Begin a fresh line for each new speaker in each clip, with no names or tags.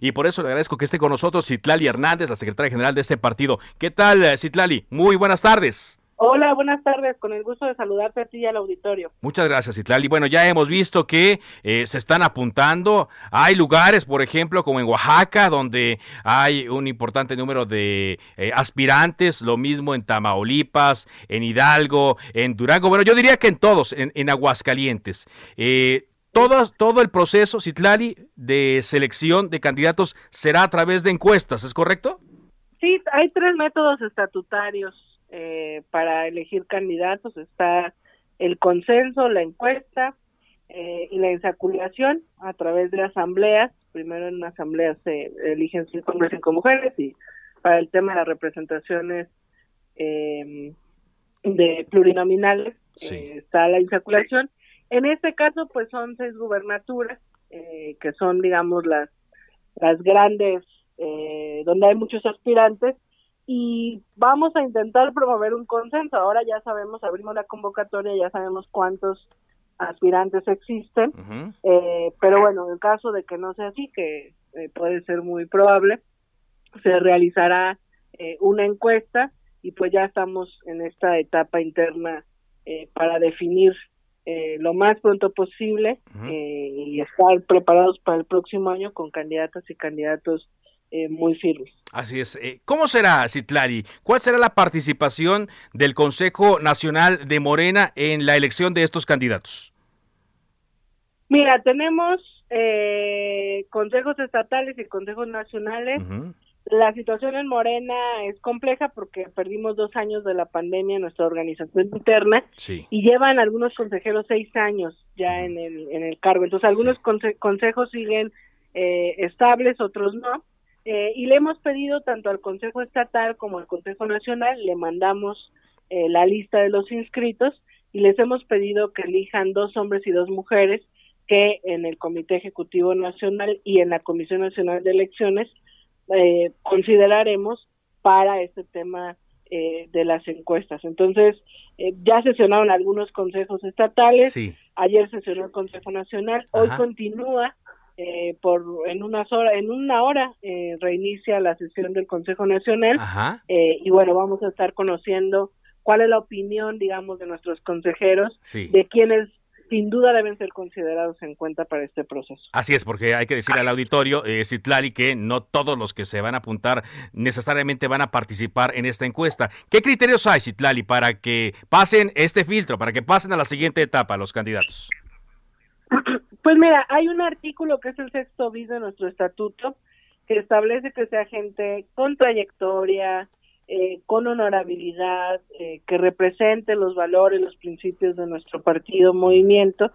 Y por eso le agradezco que esté con nosotros Citlali Hernández, la secretaria general de este partido. ¿Qué tal, eh, Citlali? Muy buenas tardes.
Hola, buenas tardes. Con el gusto de saludarte a ti y al auditorio.
Muchas gracias, Citlali. Bueno, ya hemos visto que eh, se están apuntando. Hay lugares, por ejemplo, como en Oaxaca, donde hay un importante número de eh, aspirantes. Lo mismo en Tamaulipas, en Hidalgo, en Durango. Bueno, yo diría que en todos, en, en Aguascalientes. Eh, todo, todo el proceso, Citlali, de selección de candidatos será a través de encuestas, ¿es correcto?
Sí, hay tres métodos estatutarios eh, para elegir candidatos. Está el consenso, la encuesta eh, y la insaculación a través de asambleas. Primero en una asamblea se eligen cinco hombres y cinco mujeres y para el tema de las representaciones eh, de plurinominales
Sí.
está la insaculación en este caso, pues son seis gubernaturas, eh, que son, digamos, las, las grandes, eh, donde hay muchos aspirantes, y vamos a intentar promover un consenso. Ahora ya sabemos, abrimos la convocatoria, ya sabemos cuántos aspirantes existen, eh, pero bueno, en caso de que no sea así, que eh, puede ser muy probable, se realizará eh, una encuesta y pues ya estamos en esta etapa interna eh, para definir eh, lo más pronto posible eh, y estar preparados para el próximo año con candidatas y candidatos eh, muy firmes.
Así es. Eh, ¿Cómo será, Citlali? ¿Cuál será la participación del Consejo Nacional de Morena en la elección de estos candidatos?
Mira, tenemos eh, consejos estatales y consejos nacionales.
Ujú.
La situación en Morena es compleja porque perdimos dos años de la pandemia en nuestra organización interna
Sí.
y llevan algunos consejeros seis años ya en el, en el cargo. Entonces, algunos conse- consejos siguen eh, estables, otros no. Eh, y le hemos pedido tanto al Consejo Estatal como al Consejo Nacional, le mandamos eh, la lista de los inscritos y les hemos pedido que elijan dos hombres y dos mujeres que en el Comité Ejecutivo Nacional y en la Comisión Nacional de Elecciones eh, consideraremos para este tema eh, de las encuestas. Entonces, eh, ya sesionaron algunos consejos estatales,
Sí.
ayer sesionó el Consejo Nacional, hoy continúa eh, por en unas horas, en una hora eh, reinicia la sesión del Consejo Nacional
Ajá.
eh, y bueno, vamos a estar conociendo cuál es la opinión, digamos, de nuestros consejeros,
Sí.
de quienes sin duda deben ser considerados en cuenta para este proceso.
Así es, porque hay que decirle al auditorio, eh, Citlali, que no todos los que se van a apuntar necesariamente van a participar en esta encuesta. ¿Qué criterios hay, Citlali, para que pasen este filtro, para que pasen a la siguiente etapa los candidatos?
Pues mira, hay un artículo que es el sexto bis de nuestro estatuto que establece que sea gente con trayectoria, eh, con honorabilidad, eh, que represente los valores, los principios de nuestro partido, movimiento.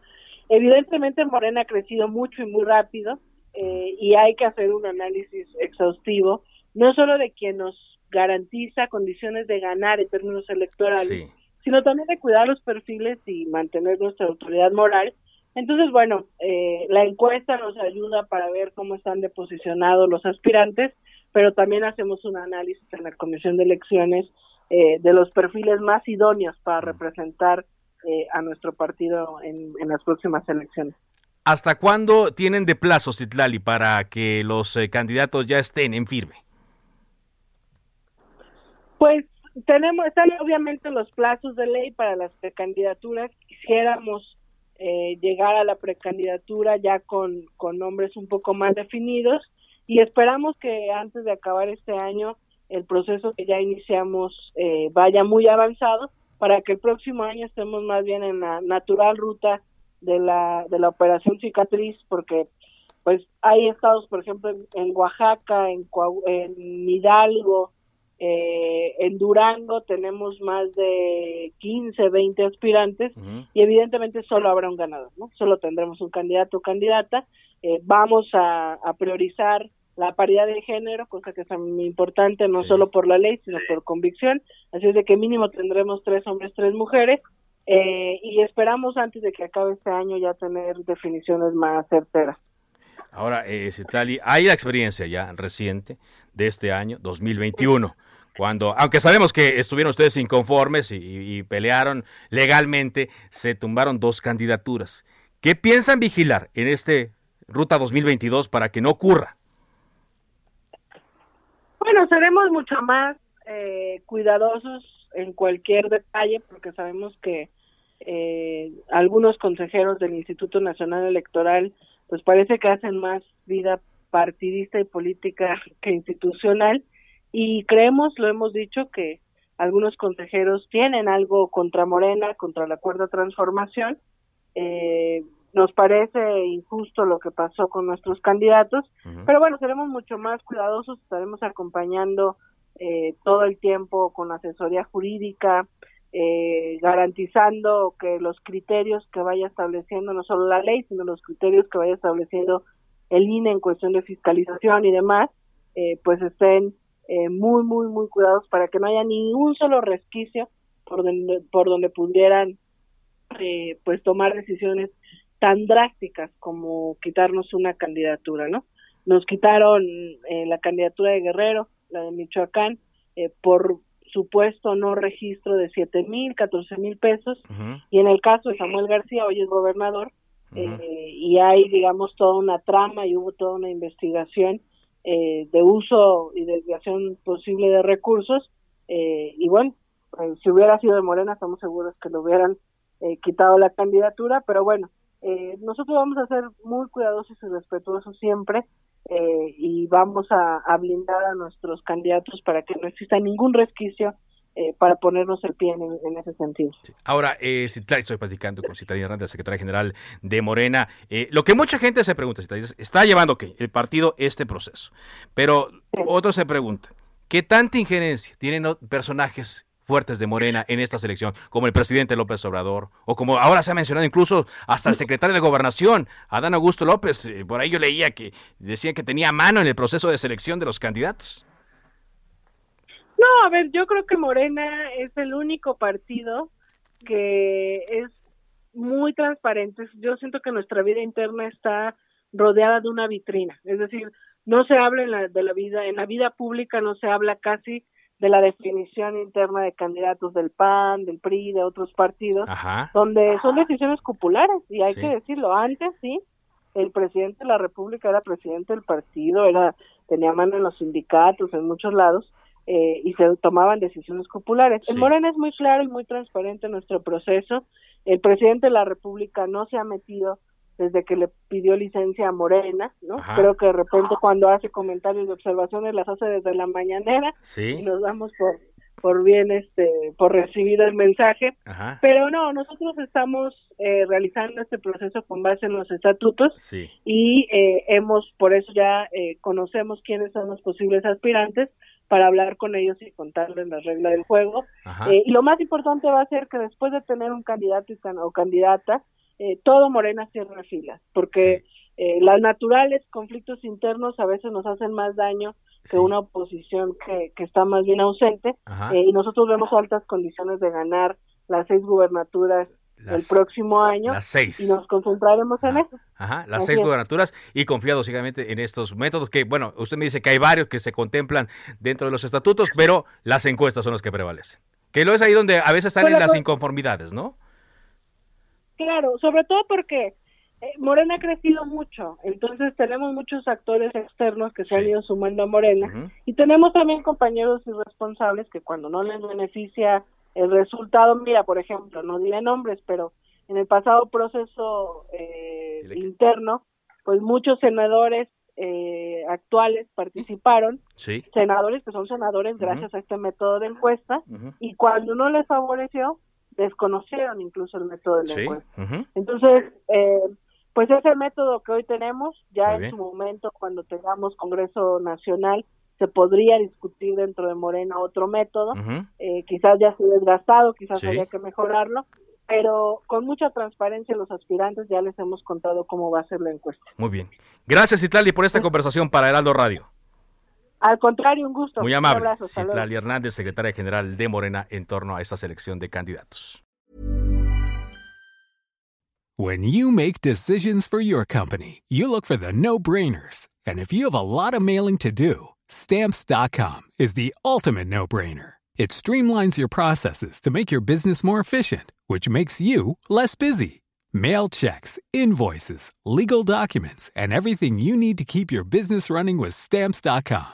Evidentemente Morena ha crecido mucho y muy rápido eh, y hay que hacer un análisis exhaustivo, no solo de quien nos garantiza condiciones de ganar en términos electorales,
Sí.
sino también de cuidar los perfiles y mantener nuestra autoridad moral. Entonces, bueno, eh, la encuesta nos ayuda para ver cómo están deposicionados los aspirantes, pero también hacemos un análisis en la Comisión de Elecciones eh, de los perfiles más idóneos para representar eh, a nuestro partido en, en las próximas elecciones.
¿Hasta cuándo tienen de plazo, Citlali, para que los eh, candidatos ya estén en firme?
Pues tenemos, están obviamente los plazos de ley para las precandidaturas. Quisiéramos eh, llegar a la precandidatura ya con, con nombres un poco más definidos y esperamos que antes de acabar este año el proceso que ya iniciamos eh, vaya muy avanzado para que el próximo año estemos más bien en la natural ruta de la, de la operación cicatriz, porque pues hay estados, por ejemplo, en, en Oaxaca, en, en Hidalgo, Eh, en Durango tenemos más de 15, 20 aspirantes y evidentemente solo habrá un ganador, ¿no? Solo tendremos un candidato o candidata. Eh, vamos a, priorizar la paridad de género, cosa que es muy importante, no solo por la ley, sino por convicción. Así es de que mínimo tendremos tres hombres, tres mujeres. Eh, y esperamos antes de que acabe este año ya tener definiciones más certeras.
Ahora, eh, Citali, hay la experiencia ya reciente de este año, 2021 cuando, aunque sabemos que estuvieron ustedes inconformes y, pelearon legalmente, se tumbaron dos candidaturas. ¿Qué piensan vigilar en este Ruta 2022 para que no ocurra?
Bueno, seremos mucho más eh, cuidadosos en cualquier detalle porque sabemos que eh, algunos consejeros del Instituto Nacional Electoral pues parece que hacen más vida partidista y política que institucional y creemos, lo hemos dicho, que algunos consejeros tienen algo contra Morena, contra la cuarta transformación. Eh, nos parece injusto lo que pasó con nuestros candidatos, pero bueno, seremos mucho más cuidadosos, estaremos acompañando eh, todo el tiempo con asesoría jurídica, eh, garantizando que los criterios que vaya estableciendo, no solo la ley, sino los criterios que vaya estableciendo el INE en cuestión de fiscalización y demás, eh, pues estén eh, muy, muy, muy cuidados para que no haya ni un solo resquicio por donde, por donde pudieran eh, pues tomar decisiones tan drásticas como quitarnos una candidatura, ¿no? Nos quitaron eh, la candidatura de Guerrero, la de Michoacán, por supuesto no registro de siete mil, catorce mil pesos, y en el caso de Samuel García, hoy es gobernador, y hay, digamos, toda una trama y hubo toda una investigación eh, de uso y desviación posible de recursos eh, y bueno pues, si hubiera sido de Morena estamos seguros que lo hubieran eh, quitado la candidatura pero bueno nosotros vamos a ser muy cuidadosos y respetuosos siempre y vamos a, blindar a nuestros candidatos para que no exista ningún resquicio eh, para ponernos el pie en, ese sentido.
Ahora, eh, estoy platicando con Citlali Hernández, secretaria general de Morena. Eh, lo que mucha gente se pregunta, está llevando ¿qué? el partido este proceso, pero otros se preguntan, ¿qué tanta injerencia tienen personajes fuertes de Morena en esta selección, como el presidente López Obrador, o como ahora se ha mencionado incluso hasta el secretario de Gobernación, Adán Augusto López, eh, por ahí yo leía que decía que tenía mano en el proceso de selección de los candidatos.
No, a ver, yo creo que Morena es el único partido que es muy transparente. Yo siento que nuestra vida interna está rodeada de una vitrina, es decir, no se habla en la, de la vida, en la vida pública no se habla casi de la definición interna de candidatos del PAN, del PRI, de otros partidos, donde son decisiones populares y hay que decirlo, antes sí, el presidente de la República era presidente del partido, era tenía mano en los sindicatos, en muchos lados, eh, y se tomaban decisiones populares. En Morena es muy claro y muy transparente nuestro proceso. El presidente de la República no se ha metido desde que le pidió licencia a Morena, ¿no? Creo que de repente cuando hace comentarios de observaciones las hace desde la mañanera y nos damos por por bien este por recibir el mensaje. Pero no nosotros estamos eh, realizando este proceso con base en los estatutos y eh, hemos por eso ya eh, conocemos quiénes son los posibles aspirantes para hablar con ellos y contarles las reglas del juego. Eh, y lo más importante va a ser que después de tener un candidato o candidata, eh, todo Morena cierre filas, porque eh, las naturales conflictos internos a veces nos hacen más daño que una oposición que, que está más bien ausente, y nosotros vemos altas condiciones de ganar las seis gubernaturas el próximo año
las seis.
y nos concentraremos en eso.
Ajá, las seis gubernaturas y confiado ciegamente en estos métodos que, bueno, usted me dice que hay varios que se contemplan dentro de los estatutos, pero las encuestas son las que prevalecen. Que lo es ahí donde a veces salen las inconformidades, ¿no?
Claro, sobre todo porque eh, Morena ha crecido mucho, entonces tenemos muchos actores externos que se han ido sumando a Morena y tenemos también compañeros irresponsables que cuando no les beneficia el resultado, mira, por ejemplo, no diré nombres, pero en el pasado proceso eh, interno, pues muchos senadores eh, actuales participaron, senadores que son senadores gracias a este método de encuesta, y cuando no les favoreció, desconocieron incluso el método de la encuesta. Entonces, eh, pues ese método que hoy tenemos, ya en su momento, cuando tengamos Congreso Nacional, se podría discutir dentro de Morena otro método, eh, quizás ya se desgastado, quizás haya habría que mejorarlo, pero con mucha transparencia los aspirantes ya les hemos contado cómo va a ser la encuesta.
Muy bien. Gracias, Itlali, por esta conversación para Heraldo Radio.
Al contrario, un gusto.
Muy amable. Citlali Hernández, secretaria general de Morena, en torno a esa selección de candidatos.
When you make decisions for your company, you look for the no-brainers. And if you have a lot of mailing to do, stamps.com is the ultimate no-brainer. It streamlines your processes to make your business more efficient, which makes you less busy. Mail checks, invoices, legal documents, and everything you need to keep your business running with stamps.com.